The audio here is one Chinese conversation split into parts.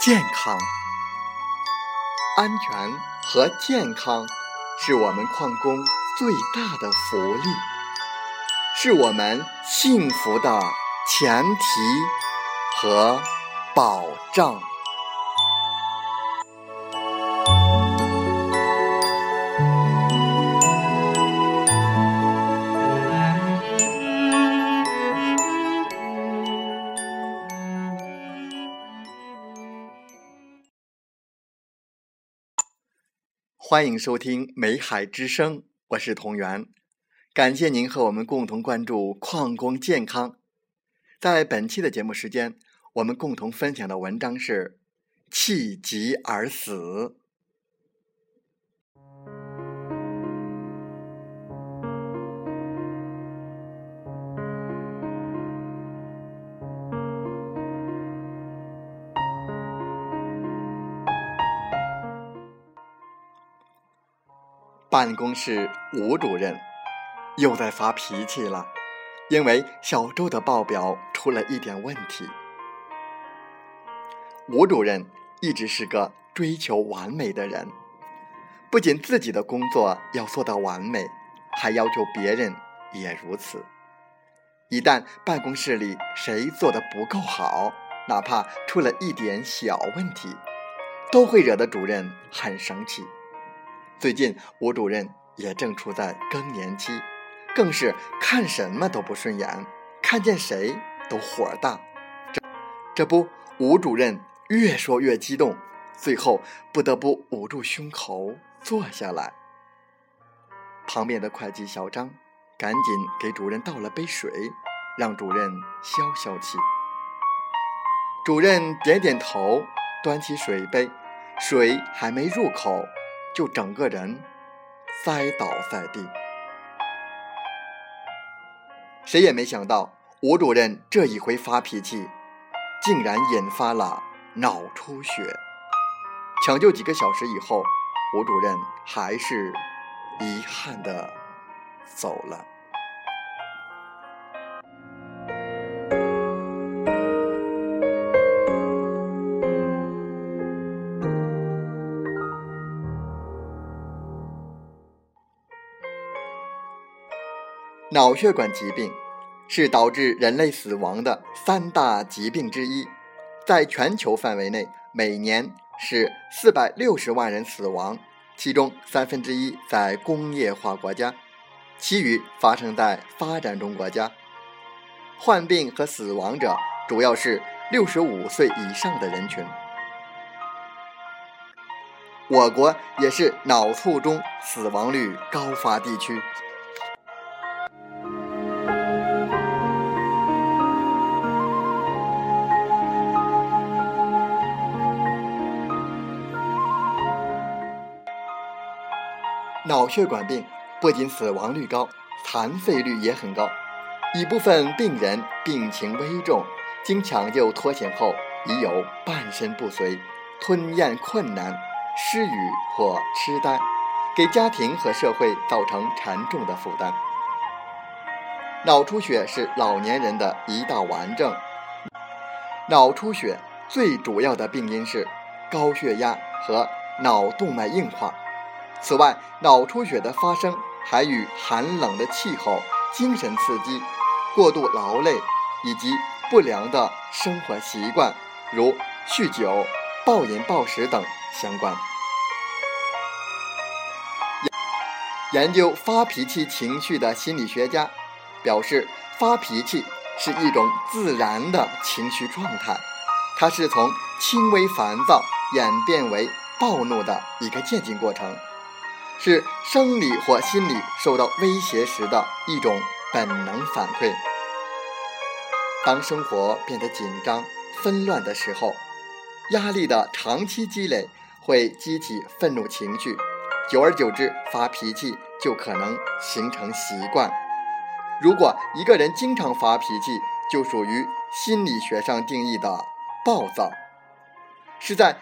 健康、安全和健康是我们矿工最大的福利，是我们幸福的前提和保障。欢迎收听《美海之声》，我是同源，感谢您和我们共同关注矿工健康。在本期的节目时间，我们共同分享的文章是《气急而死》。办公室吴主任又在发脾气了，因为小周的报表出了一点问题。吴主任一直是个追求完美的人，不仅自己的工作要做到完美，还要求别人也如此。一旦办公室里谁做的不够好，哪怕出了一点小问题，都会惹得主任很生气。最近，吴主任也正处在更年期，更是看什么都不顺眼，看见谁都火大。这这不，吴主任越说越激动，最后不得不捂住胸口坐下来。旁边的会计小张赶紧给主任倒了杯水，让主任消消气。主任点点头，端起水杯，水还没入口。就整个人栽倒在地，谁也没想到吴主任这一回发脾气，竟然引发了脑出血。抢救几个小时以后，吴主任还是遗憾的走了。脑血管疾病是导致人类死亡的三大疾病之一，在全球范围内，每年是四百六十万人死亡，其中三分之一在工业化国家，其余发生在发展中国家。患病和死亡者主要是六十五岁以上的人群。我国也是脑卒中死亡率高发地区。脑血管病不仅死亡率高，残废率也很高。一部分病人病情危重，经抢救脱险后已有半身不遂、吞咽困难、失语或痴呆，给家庭和社会造成沉重的负担。脑出血是老年人的一大顽症。脑出血最主要的病因是高血压和脑动脉硬化。此外，脑出血的发生还与寒冷的气候、精神刺激、过度劳累以及不良的生活习惯，如酗酒、暴饮暴食等相关。研究发脾气情绪的心理学家表示，发脾气是一种自然的情绪状态，它是从轻微烦躁演变为暴怒的一个渐进过程，是生理或心理受到威胁时的一种本能反馈。当生活变得紧张、纷乱的时候，压力的长期积累会激起愤怒情绪。久而久之，发脾气就可能形成习惯。如果一个人经常发脾气，就属于心理学上定义的暴躁，是在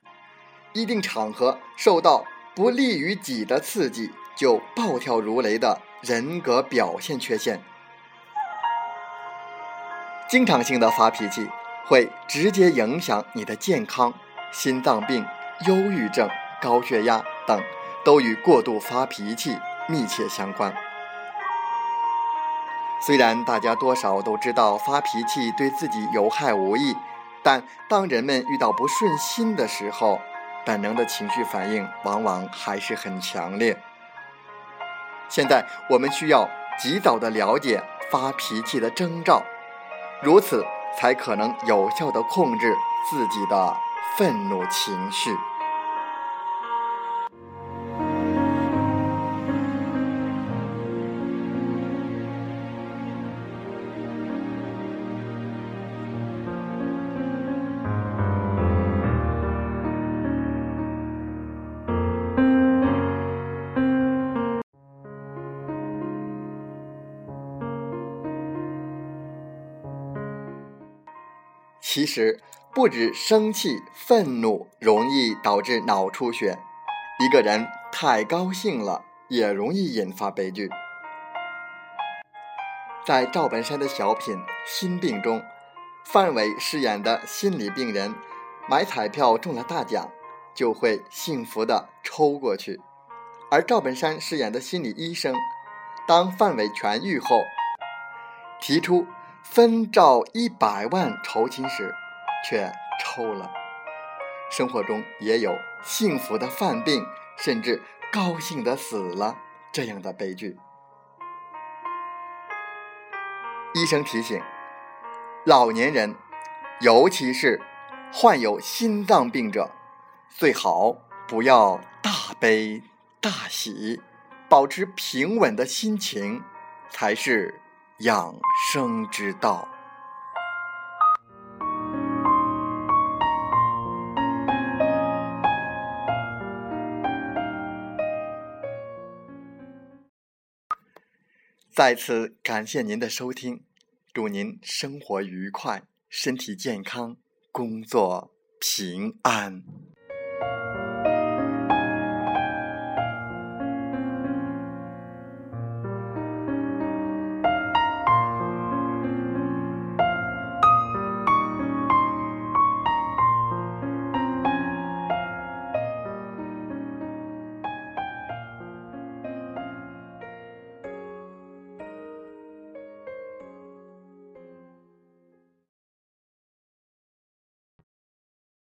一定场合受到不利于己的刺激就暴跳如雷的人格表现缺陷。经常性的发脾气会直接影响你的健康，心脏病、忧郁症、高血压等。都与过度发脾气密切相关。虽然大家多少都知道发脾气对自己有害无益，但当人们遇到不顺心的时候，本能的情绪反应往往还是很强烈。现在我们需要及早的了解发脾气的征兆，如此才可能有效的控制自己的愤怒情绪。其实，不止生气、愤怒容易导致脑出血，一个人太高兴了也容易引发悲剧。在赵本山的小品《心病》中，范伟饰演的心理病人买彩票中了大奖，就会幸福的抽过去；而赵本山饰演的心理医生，当范伟痊愈后，提出。分照一百万酬勤时，却抽了。生活中也有幸福的犯病，甚至高兴的死了这样的悲剧。医生提醒：老年人，尤其是患有心脏病者，最好不要大悲大喜，保持平稳的心情才是。养生之道。再次感谢您的收听，祝您生活愉快，身体健康，工作平安。